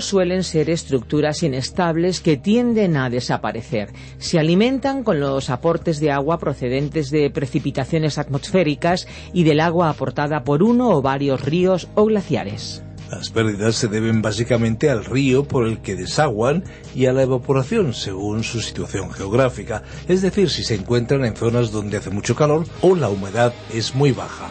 Suelen ser estructuras inestables que tienden a desaparecer. Se alimentan con los aportes de agua procedentes de precipitaciones atmosféricas y del agua aportada por uno o varios ríos o glaciares. Las pérdidas se deben básicamente al río por el que desaguan y a la evaporación según su situación geográfica, es decir, si se encuentran en zonas donde hace mucho calor o la humedad es muy baja.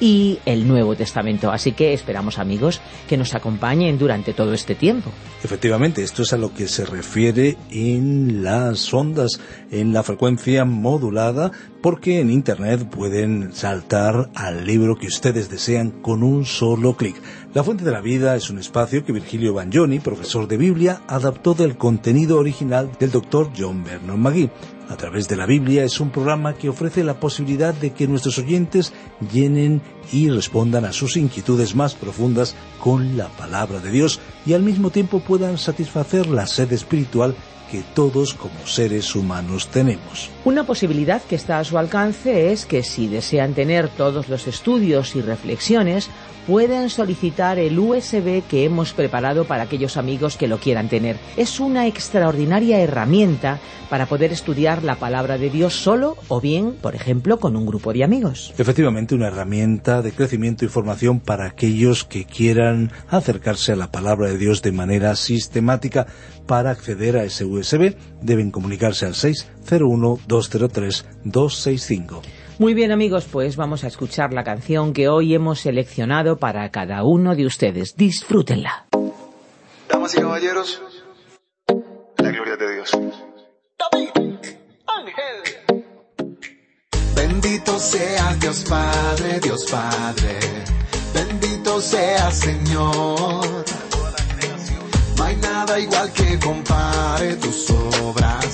y el Nuevo Testamento. Así que esperamos amigos que nos acompañen durante todo este tiempo. Efectivamente, esto es a lo que se refiere en las ondas, en la frecuencia modulada, porque en Internet pueden saltar al libro que ustedes desean con un solo clic. La Fuente de la Vida es un espacio que Virgilio Bagnoni, profesor de Biblia, adaptó del contenido original del doctor John Vernon McGee a través de la Biblia es un programa que ofrece la posibilidad de que nuestros oyentes llenen y respondan a sus inquietudes más profundas con la palabra de Dios y al mismo tiempo puedan satisfacer la sed espiritual que todos como seres humanos tenemos. Una posibilidad que está a su alcance es que si desean tener todos los estudios y reflexiones, pueden solicitar el USB que hemos preparado para aquellos amigos que lo quieran tener. Es una extraordinaria herramienta para poder estudiar la palabra de Dios solo o bien, por ejemplo, con un grupo de amigos. Efectivamente, una herramienta de crecimiento y formación para aquellos que quieran acercarse a la palabra de Dios de manera sistemática. Para acceder a ese USB deben comunicarse al 601-203-265. Muy bien amigos, pues vamos a escuchar la canción que hoy hemos seleccionado para cada uno de ustedes. Disfrútenla. Damas y caballeros, la gloria de Dios. David, Ángel. Bendito sea Dios Padre, Dios Padre. Bendito sea Señor. Hay nada igual que compare tus obras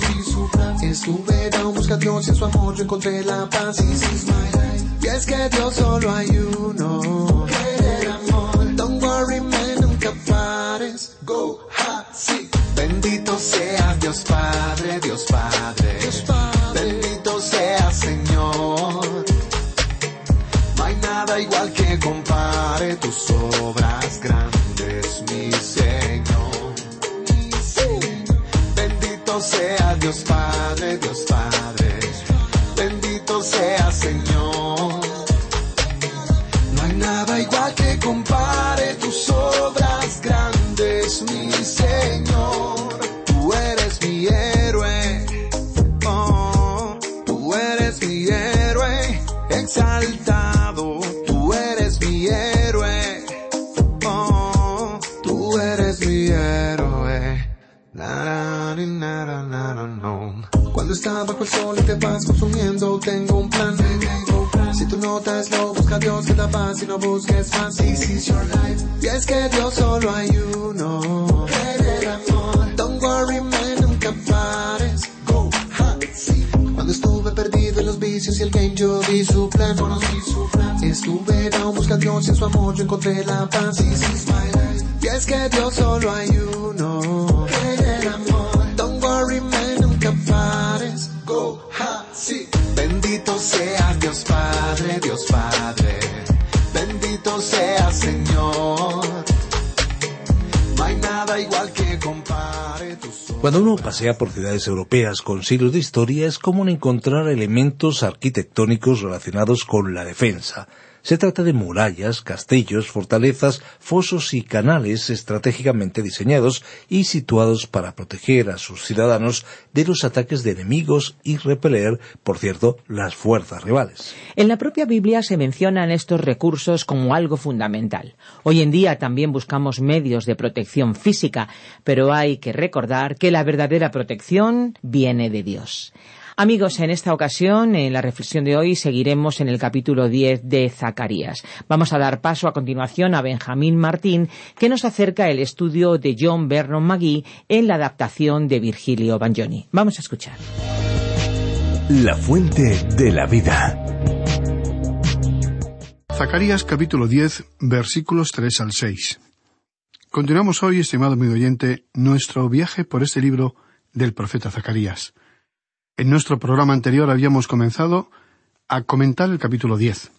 Conocí su plan. Estuve down, busca a Dios y en su amor yo encontré la paz. This is my life. Y es que Dios solo hay uno. el amor. Don't worry, man, nunca pares. Go, ha, sí. Bendito sea Dios Padre, Dios Padre. Eres mi héroe. Na, na, na, no. Cuando está bajo el sol y te vas consumiendo, tengo un plan. Si tú notas lo busca Dios te da paz y no busques más. This is your life. Y es que Dios solo hay uno. el amor. Don't worry, man, nunca pares. Go, ha, sí. Cuando estuve perdido en los vicios y el game, yo vi su plan. Conocí su plan. Estuve down, busca a Dios y en su amor yo encontré la paz. This is my life. Y es que Dios solo hay uno. el amor. Don't worry, man, nunca pares. Go, ha, sí. Bendito sea Dios Padre, Dios Padre. Bendito sea Señor. No hay nada igual que compare tus Cuando uno pasea por ciudades europeas con siglos de historia es común encontrar elementos arquitectónicos relacionados con la defensa. Se trata de murallas, castillos, fortalezas, fosos y canales estratégicamente diseñados y situados para proteger a sus ciudadanos de los ataques de enemigos y repeler, por cierto, las fuerzas rivales. En la propia Biblia se mencionan estos recursos como algo fundamental. Hoy en día también buscamos medios de protección física, pero hay que recordar que la verdadera protección viene de Dios. Amigos, en esta ocasión, en la reflexión de hoy, seguiremos en el capítulo 10 de Zacarías. Vamos a dar paso a continuación a Benjamín Martín, que nos acerca el estudio de John Vernon McGee en la adaptación de Virgilio Bagnoni. Vamos a escuchar. La fuente de la vida. Zacarías capítulo 10, versículos 3 al 6. Continuamos hoy, estimado amigo oyente, nuestro viaje por este libro del profeta Zacarías. En nuestro programa anterior habíamos comenzado a comentar el capítulo 10.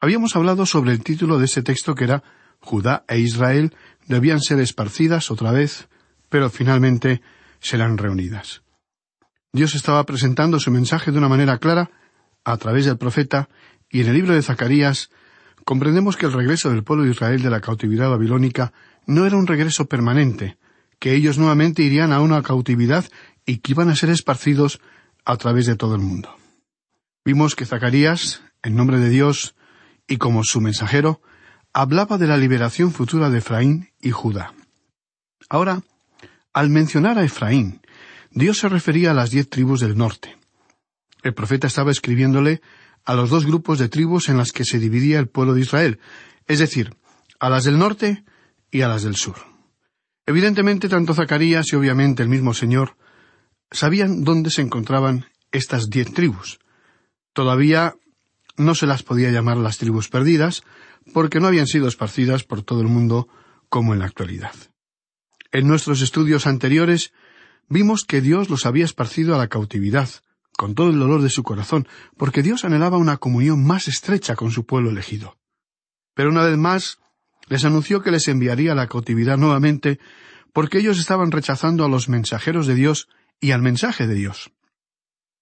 Habíamos hablado sobre el título de ese texto que era Judá e Israel debían ser esparcidas otra vez, pero finalmente serán reunidas. Dios estaba presentando su mensaje de una manera clara a través del profeta y en el libro de Zacarías comprendemos que el regreso del pueblo de Israel de la cautividad babilónica no era un regreso permanente, que ellos nuevamente irían a una cautividad y que iban a ser esparcidos a través de todo el mundo. Vimos que Zacarías, en nombre de Dios y como su mensajero, hablaba de la liberación futura de Efraín y Judá. Ahora, al mencionar a Efraín, Dios se refería a las diez tribus del norte. El profeta estaba escribiéndole a los dos grupos de tribus en las que se dividía el pueblo de Israel, es decir, a las del norte y a las del sur. Evidentemente, tanto Zacarías y obviamente el mismo Señor sabían dónde se encontraban estas diez tribus. Todavía no se las podía llamar las tribus perdidas, porque no habían sido esparcidas por todo el mundo como en la actualidad. En nuestros estudios anteriores vimos que Dios los había esparcido a la cautividad, con todo el dolor de su corazón, porque Dios anhelaba una comunión más estrecha con su pueblo elegido. Pero una vez más les anunció que les enviaría a la cautividad nuevamente, porque ellos estaban rechazando a los mensajeros de Dios y al mensaje de Dios.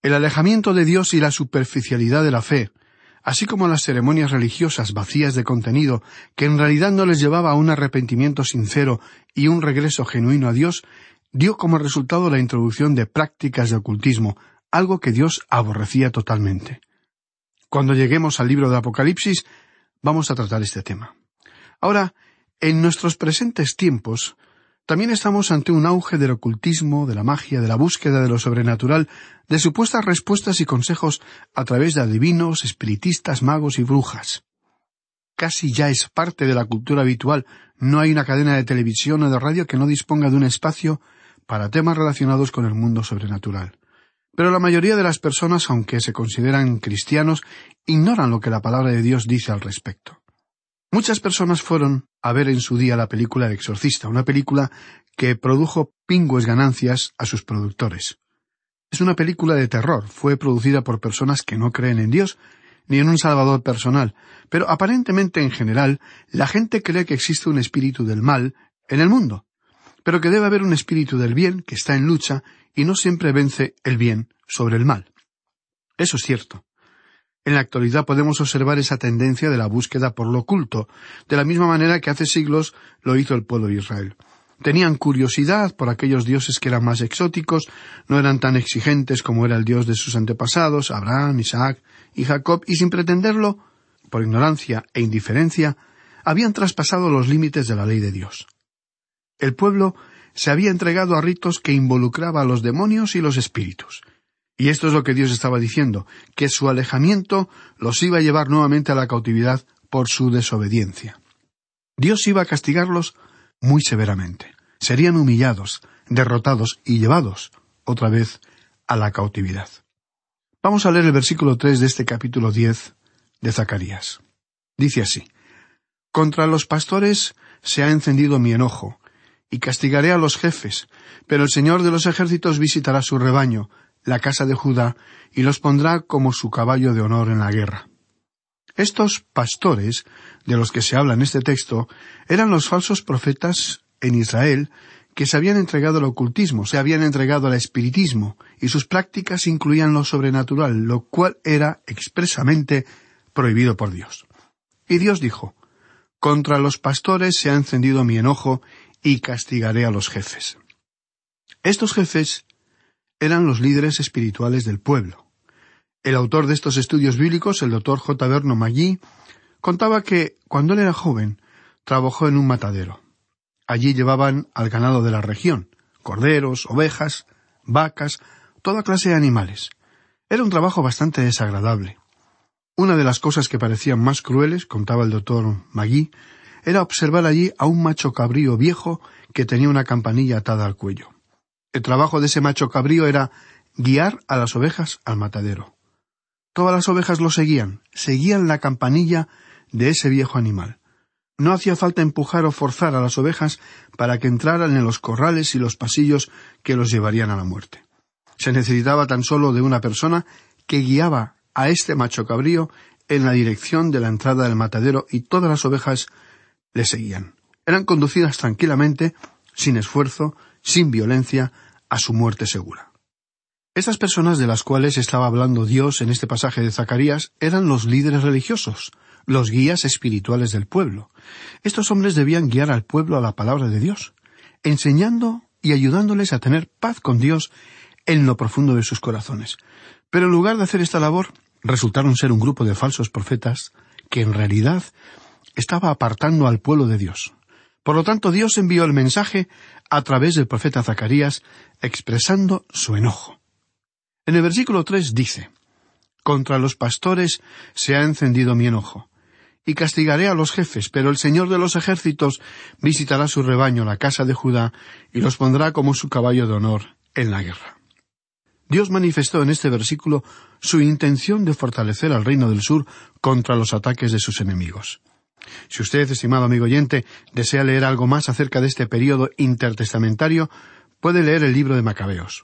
El alejamiento de Dios y la superficialidad de la fe, así como las ceremonias religiosas vacías de contenido, que en realidad no les llevaba a un arrepentimiento sincero y un regreso genuino a Dios, dio como resultado la introducción de prácticas de ocultismo, algo que Dios aborrecía totalmente. Cuando lleguemos al libro de Apocalipsis, vamos a tratar este tema. Ahora, en nuestros presentes tiempos, también estamos ante un auge del ocultismo, de la magia, de la búsqueda de lo sobrenatural, de supuestas respuestas y consejos a través de adivinos, espiritistas, magos y brujas. Casi ya es parte de la cultura habitual. No hay una cadena de televisión o de radio que no disponga de un espacio para temas relacionados con el mundo sobrenatural. Pero la mayoría de las personas, aunque se consideran cristianos, ignoran lo que la palabra de Dios dice al respecto. Muchas personas fueron a ver en su día la película El Exorcista, una película que produjo pingües ganancias a sus productores. Es una película de terror, fue producida por personas que no creen en Dios ni en un Salvador personal, pero aparentemente en general la gente cree que existe un espíritu del mal en el mundo, pero que debe haber un espíritu del bien que está en lucha y no siempre vence el bien sobre el mal. Eso es cierto. En la actualidad podemos observar esa tendencia de la búsqueda por lo oculto, de la misma manera que hace siglos lo hizo el pueblo de Israel. Tenían curiosidad por aquellos dioses que eran más exóticos, no eran tan exigentes como era el dios de sus antepasados, Abraham, Isaac y Jacob, y sin pretenderlo, por ignorancia e indiferencia, habían traspasado los límites de la ley de Dios. El pueblo se había entregado a ritos que involucraba a los demonios y los espíritus. Y esto es lo que Dios estaba diciendo, que su alejamiento los iba a llevar nuevamente a la cautividad por su desobediencia. Dios iba a castigarlos muy severamente. Serían humillados, derrotados y llevados otra vez a la cautividad. Vamos a leer el versículo tres de este capítulo diez de Zacarías. Dice así Contra los pastores se ha encendido mi enojo, y castigaré a los jefes, pero el Señor de los ejércitos visitará su rebaño, la casa de Judá, y los pondrá como su caballo de honor en la guerra. Estos pastores, de los que se habla en este texto, eran los falsos profetas en Israel que se habían entregado al ocultismo, se habían entregado al espiritismo, y sus prácticas incluían lo sobrenatural, lo cual era expresamente prohibido por Dios. Y Dios dijo, Contra los pastores se ha encendido mi enojo, y castigaré a los jefes. Estos jefes eran los líderes espirituales del pueblo. El autor de estos estudios bíblicos, el doctor J. Berno Maggi, contaba que, cuando él era joven, trabajó en un matadero. Allí llevaban al ganado de la región, corderos, ovejas, vacas, toda clase de animales. Era un trabajo bastante desagradable. Una de las cosas que parecían más crueles, contaba el doctor Magui, era observar allí a un macho cabrío viejo que tenía una campanilla atada al cuello. El trabajo de ese macho cabrío era guiar a las ovejas al matadero. Todas las ovejas lo seguían, seguían la campanilla de ese viejo animal. No hacía falta empujar o forzar a las ovejas para que entraran en los corrales y los pasillos que los llevarían a la muerte. Se necesitaba tan solo de una persona que guiaba a este macho cabrío en la dirección de la entrada del matadero y todas las ovejas le seguían. Eran conducidas tranquilamente, sin esfuerzo, sin violencia, a su muerte segura. Estas personas de las cuales estaba hablando Dios en este pasaje de Zacarías eran los líderes religiosos, los guías espirituales del pueblo. Estos hombres debían guiar al pueblo a la palabra de Dios, enseñando y ayudándoles a tener paz con Dios en lo profundo de sus corazones. Pero en lugar de hacer esta labor, resultaron ser un grupo de falsos profetas que en realidad estaba apartando al pueblo de Dios. Por lo tanto, Dios envió el mensaje a través del profeta Zacarías, expresando su enojo. En el versículo tres dice Contra los pastores se ha encendido mi enojo, y castigaré a los jefes, pero el Señor de los ejércitos visitará su rebaño, la casa de Judá, y los pondrá como su caballo de honor en la guerra. Dios manifestó en este versículo su intención de fortalecer al reino del sur contra los ataques de sus enemigos. Si usted, estimado amigo oyente, desea leer algo más acerca de este período intertestamentario, puede leer el libro de Macabeos.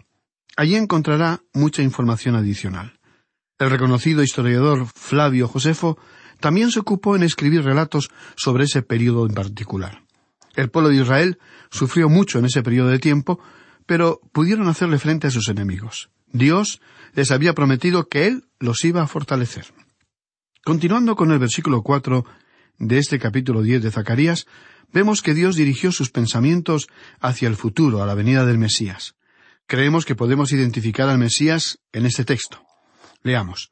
Allí encontrará mucha información adicional. El reconocido historiador Flavio Josefo también se ocupó en escribir relatos sobre ese período en particular. El pueblo de Israel sufrió mucho en ese periodo de tiempo, pero pudieron hacerle frente a sus enemigos. Dios les había prometido que Él los iba a fortalecer. Continuando con el versículo cuatro de este capítulo diez de Zacarías, vemos que Dios dirigió sus pensamientos hacia el futuro, a la venida del Mesías. Creemos que podemos identificar al Mesías en este texto. Leamos.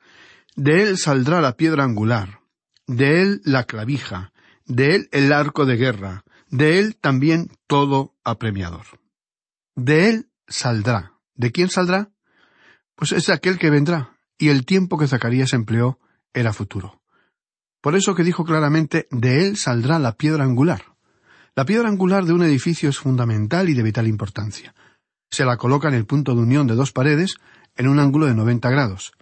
De él saldrá la piedra angular, de él la clavija, de él el arco de guerra, de él también todo apremiador. De él saldrá. ¿De quién saldrá? Pues es aquel que vendrá, y el tiempo que Zacarías empleó era futuro. Por eso que dijo claramente, de él saldrá la piedra angular. La piedra angular de un edificio es fundamental y de vital importancia. Se la coloca en el punto de unión de dos paredes, en un ángulo de noventa grados.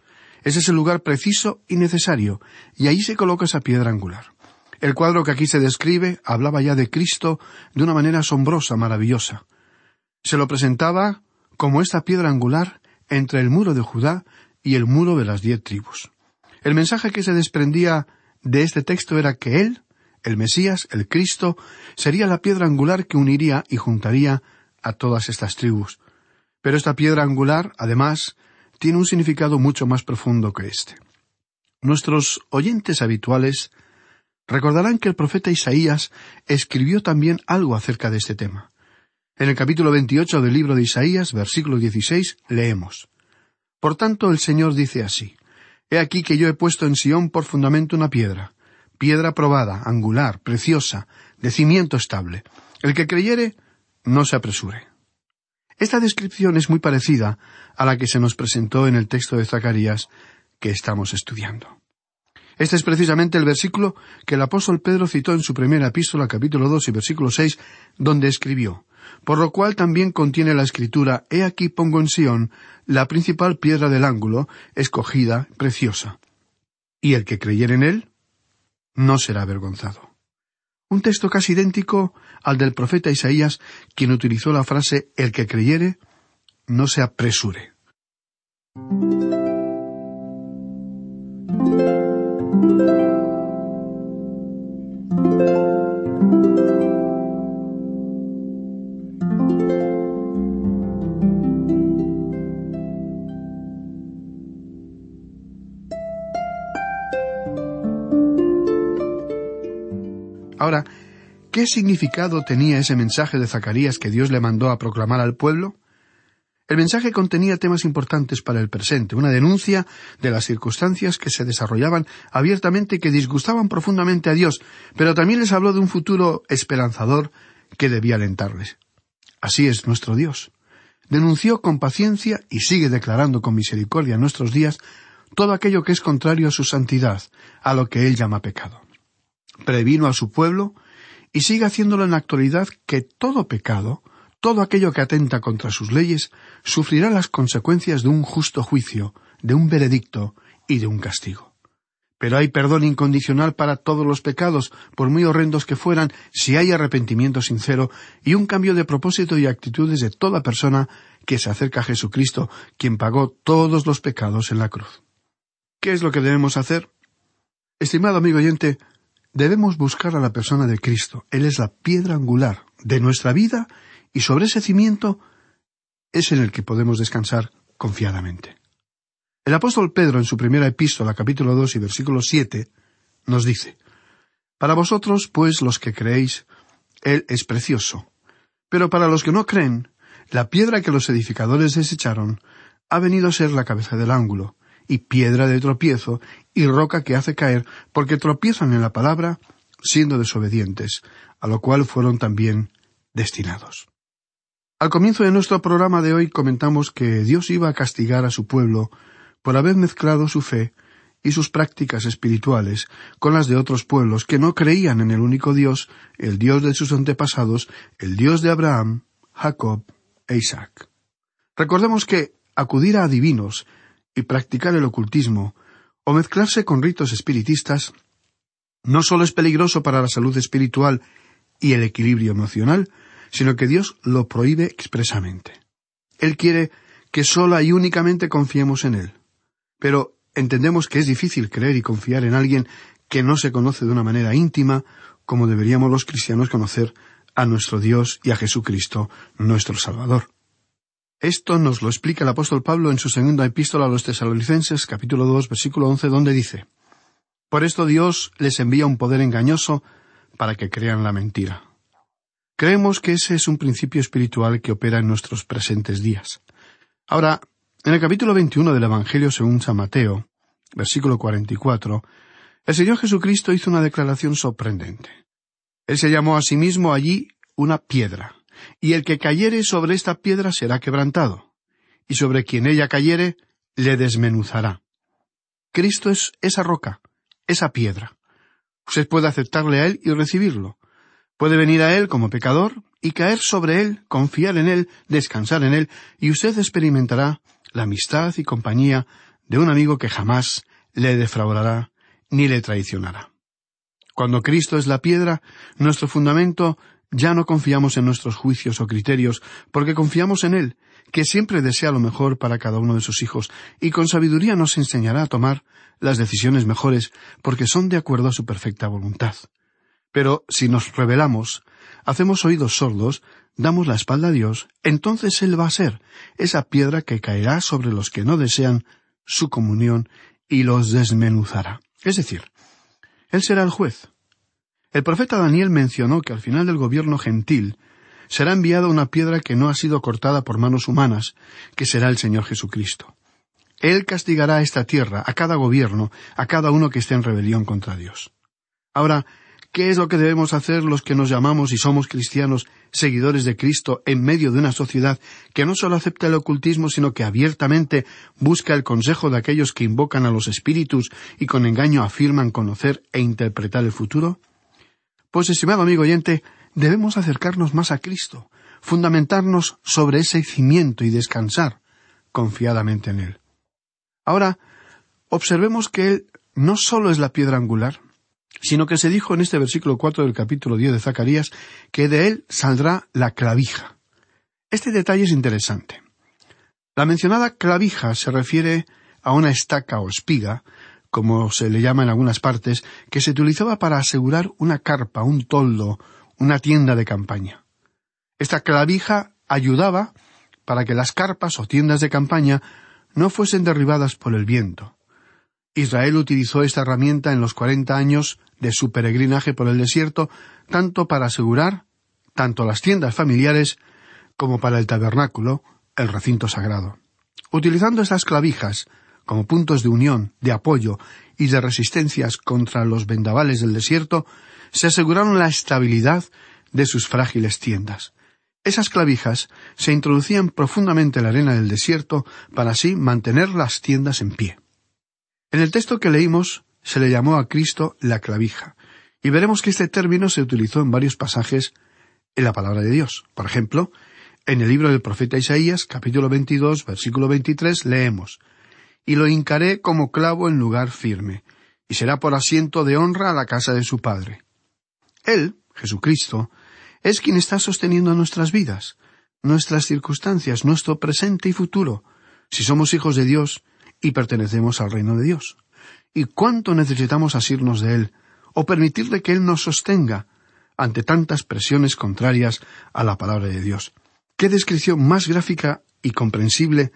Ese es el lugar preciso y necesario, y ahí se coloca esa piedra angular. El cuadro que aquí se describe hablaba ya de Cristo de una manera asombrosa, maravillosa. Se lo presentaba como esta piedra angular entre el muro de Judá y el muro de las diez tribus. El mensaje que se desprendía de este texto era que Él, el Mesías, el Cristo, sería la piedra angular que uniría y juntaría a todas estas tribus. Pero esta piedra angular, además, tiene un significado mucho más profundo que este. Nuestros oyentes habituales recordarán que el profeta Isaías escribió también algo acerca de este tema. En el capítulo 28 del libro de Isaías, versículo 16, leemos Por tanto el Señor dice así He aquí que yo he puesto en Sión por fundamento una piedra, piedra probada, angular, preciosa, de cimiento estable. El que creyere, no se apresure. Esta descripción es muy parecida a la que se nos presentó en el texto de Zacarías que estamos estudiando. Este es precisamente el versículo que el apóstol Pedro citó en su primera epístola, capítulo dos y versículo seis, donde escribió por lo cual también contiene la escritura He aquí pongo en Sión la principal piedra del ángulo, escogida, preciosa. Y el que creyere en él, no será avergonzado. Un texto casi idéntico al del profeta Isaías, quien utilizó la frase El que creyere, no se apresure. ¿Qué significado tenía ese mensaje de Zacarías que Dios le mandó a proclamar al pueblo? El mensaje contenía temas importantes para el presente, una denuncia de las circunstancias que se desarrollaban abiertamente que disgustaban profundamente a Dios, pero también les habló de un futuro esperanzador que debía alentarles. Así es nuestro Dios. Denunció con paciencia y sigue declarando con misericordia en nuestros días todo aquello que es contrario a su santidad, a lo que Él llama pecado previno a su pueblo y sigue haciéndolo en la actualidad que todo pecado, todo aquello que atenta contra sus leyes, sufrirá las consecuencias de un justo juicio, de un veredicto y de un castigo. Pero hay perdón incondicional para todos los pecados, por muy horrendos que fueran, si hay arrepentimiento sincero y un cambio de propósito y actitudes de toda persona que se acerca a Jesucristo, quien pagó todos los pecados en la cruz. ¿Qué es lo que debemos hacer? Estimado amigo oyente, debemos buscar a la persona de Cristo. Él es la piedra angular de nuestra vida y sobre ese cimiento es en el que podemos descansar confiadamente. El apóstol Pedro en su primera epístola, capítulo dos y versículo siete, nos dice Para vosotros, pues, los que creéis, Él es precioso. Pero para los que no creen, la piedra que los edificadores desecharon ha venido a ser la cabeza del ángulo, y piedra de tropiezo, y roca que hace caer, porque tropiezan en la palabra, siendo desobedientes, a lo cual fueron también destinados. Al comienzo de nuestro programa de hoy comentamos que Dios iba a castigar a su pueblo por haber mezclado su fe y sus prácticas espirituales con las de otros pueblos que no creían en el único Dios, el Dios de sus antepasados, el Dios de Abraham, Jacob e Isaac. Recordemos que acudir a adivinos y practicar el ocultismo o mezclarse con ritos espiritistas no solo es peligroso para la salud espiritual y el equilibrio emocional, sino que Dios lo prohíbe expresamente. Él quiere que sola y únicamente confiemos en Él. Pero entendemos que es difícil creer y confiar en alguien que no se conoce de una manera íntima, como deberíamos los cristianos conocer a nuestro Dios y a Jesucristo, nuestro Salvador. Esto nos lo explica el apóstol Pablo en su segunda epístola a los tesalonicenses, capítulo dos, versículo once, donde dice Por esto Dios les envía un poder engañoso para que crean la mentira. Creemos que ese es un principio espiritual que opera en nuestros presentes días. Ahora, en el capítulo 21 del Evangelio según San Mateo, versículo 44, el Señor Jesucristo hizo una declaración sorprendente. Él se llamó a sí mismo allí una piedra, y el que cayere sobre esta piedra será quebrantado, y sobre quien ella cayere le desmenuzará. Cristo es esa roca, esa piedra. Usted puede aceptarle a Él y recibirlo. Puede venir a Él como pecador y caer sobre Él, confiar en Él, descansar en Él, y usted experimentará la amistad y compañía de un amigo que jamás le defraudará ni le traicionará. Cuando Cristo es la piedra, nuestro fundamento, ya no confiamos en nuestros juicios o criterios, porque confiamos en Él, que siempre desea lo mejor para cada uno de sus hijos, y con sabiduría nos enseñará a tomar las decisiones mejores, porque son de acuerdo a su perfecta voluntad. Pero si nos rebelamos, hacemos oídos sordos, damos la espalda a Dios, entonces Él va a ser esa piedra que caerá sobre los que no desean su comunión y los desmenuzará. Es decir, Él será el juez. El profeta Daniel mencionó que al final del gobierno gentil será enviada una piedra que no ha sido cortada por manos humanas, que será el Señor Jesucristo. Él castigará a esta tierra, a cada gobierno, a cada uno que esté en rebelión contra Dios. Ahora, ¿qué es lo que debemos hacer los que nos llamamos y somos cristianos, seguidores de Cristo, en medio de una sociedad que no solo acepta el ocultismo, sino que abiertamente busca el consejo de aquellos que invocan a los espíritus y con engaño afirman conocer e interpretar el futuro? Pues, estimado amigo oyente, debemos acercarnos más a Cristo, fundamentarnos sobre ese cimiento y descansar confiadamente en Él. Ahora, observemos que Él no solo es la piedra angular, sino que se dijo en este versículo cuatro del capítulo diez de Zacarías que de él saldrá la clavija. Este detalle es interesante. La mencionada clavija se refiere a una estaca o espiga como se le llama en algunas partes, que se utilizaba para asegurar una carpa, un toldo, una tienda de campaña. Esta clavija ayudaba para que las carpas o tiendas de campaña no fuesen derribadas por el viento. Israel utilizó esta herramienta en los cuarenta años de su peregrinaje por el desierto, tanto para asegurar tanto las tiendas familiares como para el tabernáculo, el recinto sagrado. Utilizando estas clavijas, como puntos de unión, de apoyo y de resistencias contra los vendavales del desierto, se aseguraron la estabilidad de sus frágiles tiendas. Esas clavijas se introducían profundamente en la arena del desierto para así mantener las tiendas en pie. En el texto que leímos se le llamó a Cristo la clavija, y veremos que este término se utilizó en varios pasajes en la palabra de Dios. Por ejemplo, en el libro del profeta Isaías, capítulo 22, versículo 23, leemos y lo hincaré como clavo en lugar firme, y será por asiento de honra a la casa de su Padre. Él, Jesucristo, es quien está sosteniendo nuestras vidas, nuestras circunstancias, nuestro presente y futuro, si somos hijos de Dios y pertenecemos al reino de Dios. Y cuánto necesitamos asirnos de Él, o permitirle que Él nos sostenga ante tantas presiones contrarias a la palabra de Dios. Qué descripción más gráfica y comprensible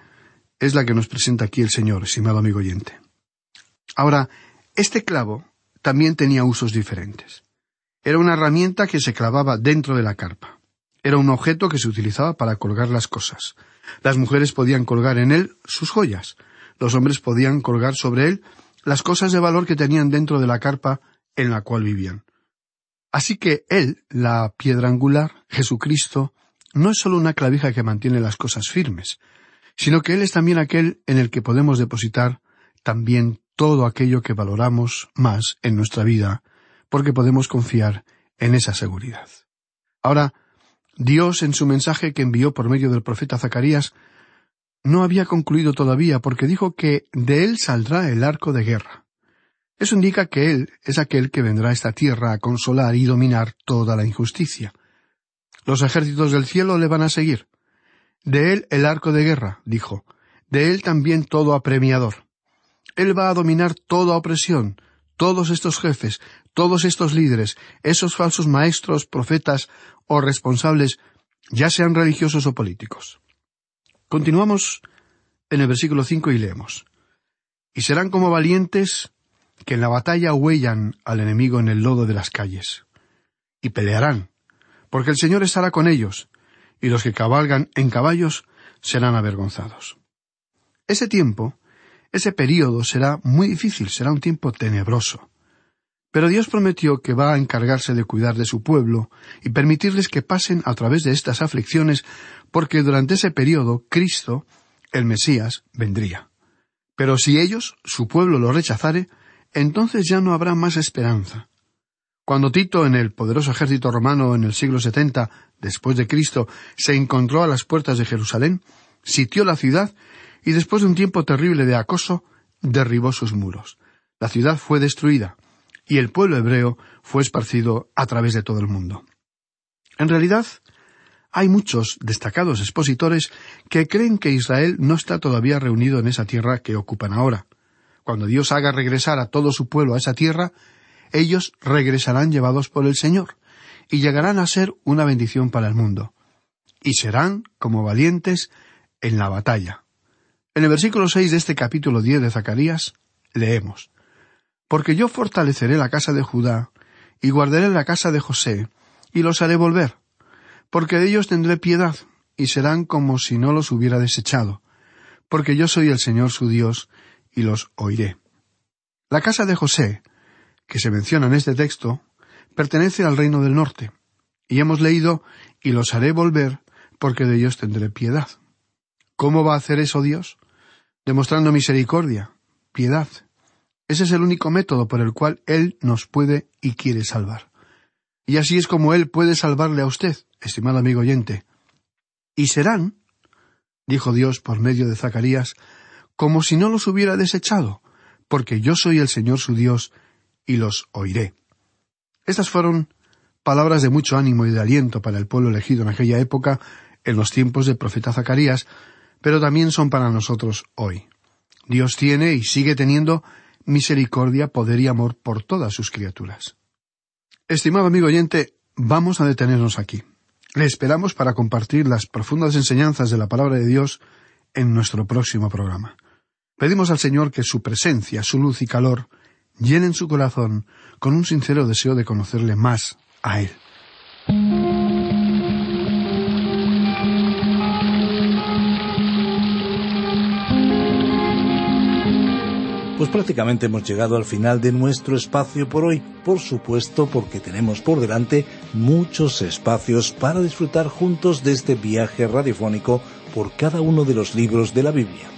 es la que nos presenta aquí el Señor, estimado amigo oyente. Ahora, este clavo también tenía usos diferentes. Era una herramienta que se clavaba dentro de la carpa. Era un objeto que se utilizaba para colgar las cosas. Las mujeres podían colgar en él sus joyas. Los hombres podían colgar sobre él las cosas de valor que tenían dentro de la carpa en la cual vivían. Así que él, la piedra angular, Jesucristo, no es solo una clavija que mantiene las cosas firmes, sino que Él es también aquel en el que podemos depositar también todo aquello que valoramos más en nuestra vida, porque podemos confiar en esa seguridad. Ahora, Dios en su mensaje que envió por medio del profeta Zacarías no había concluido todavía porque dijo que de él saldrá el arco de guerra. Eso indica que él es aquel que vendrá a esta tierra a consolar y dominar toda la injusticia. Los ejércitos del cielo le van a seguir. De él el arco de guerra, dijo, de él también todo apremiador. Él va a dominar toda opresión, todos estos jefes, todos estos líderes, esos falsos maestros, profetas o responsables, ya sean religiosos o políticos. Continuamos en el versículo cinco y leemos Y serán como valientes que en la batalla huellan al enemigo en el lodo de las calles. Y pelearán, porque el Señor estará con ellos, y los que cabalgan en caballos serán avergonzados. Ese tiempo, ese período será muy difícil, será un tiempo tenebroso. Pero Dios prometió que va a encargarse de cuidar de su pueblo y permitirles que pasen a través de estas aflicciones, porque durante ese periodo Cristo, el Mesías, vendría. Pero si ellos, su pueblo, lo rechazare, entonces ya no habrá más esperanza. Cuando Tito, en el poderoso ejército romano en el siglo setenta después de Cristo, se encontró a las puertas de Jerusalén, sitió la ciudad y después de un tiempo terrible de acoso, derribó sus muros. La ciudad fue destruida y el pueblo hebreo fue esparcido a través de todo el mundo. En realidad, hay muchos destacados expositores que creen que Israel no está todavía reunido en esa tierra que ocupan ahora. Cuando Dios haga regresar a todo su pueblo a esa tierra, ellos regresarán llevados por el Señor, y llegarán a ser una bendición para el mundo, y serán como valientes en la batalla. En el versículo seis de este capítulo diez de Zacarías leemos Porque yo fortaleceré la casa de Judá, y guardaré la casa de José, y los haré volver, porque de ellos tendré piedad, y serán como si no los hubiera desechado, porque yo soy el Señor su Dios, y los oiré. La casa de José que se menciona en este texto pertenece al reino del norte, y hemos leído y los haré volver porque de ellos tendré piedad. ¿Cómo va a hacer eso Dios? Demostrando misericordia, piedad. Ese es el único método por el cual Él nos puede y quiere salvar. Y así es como Él puede salvarle a usted, estimado amigo oyente. Y serán, dijo Dios por medio de Zacarías, como si no los hubiera desechado, porque yo soy el Señor su Dios, y los oiré. Estas fueron palabras de mucho ánimo y de aliento para el pueblo elegido en aquella época, en los tiempos del profeta Zacarías, pero también son para nosotros hoy. Dios tiene y sigue teniendo misericordia, poder y amor por todas sus criaturas. Estimado amigo oyente, vamos a detenernos aquí. Le esperamos para compartir las profundas enseñanzas de la palabra de Dios en nuestro próximo programa. Pedimos al Señor que su presencia, su luz y calor llenen su corazón con un sincero deseo de conocerle más a Él. Pues prácticamente hemos llegado al final de nuestro espacio por hoy, por supuesto porque tenemos por delante muchos espacios para disfrutar juntos de este viaje radiofónico por cada uno de los libros de la Biblia.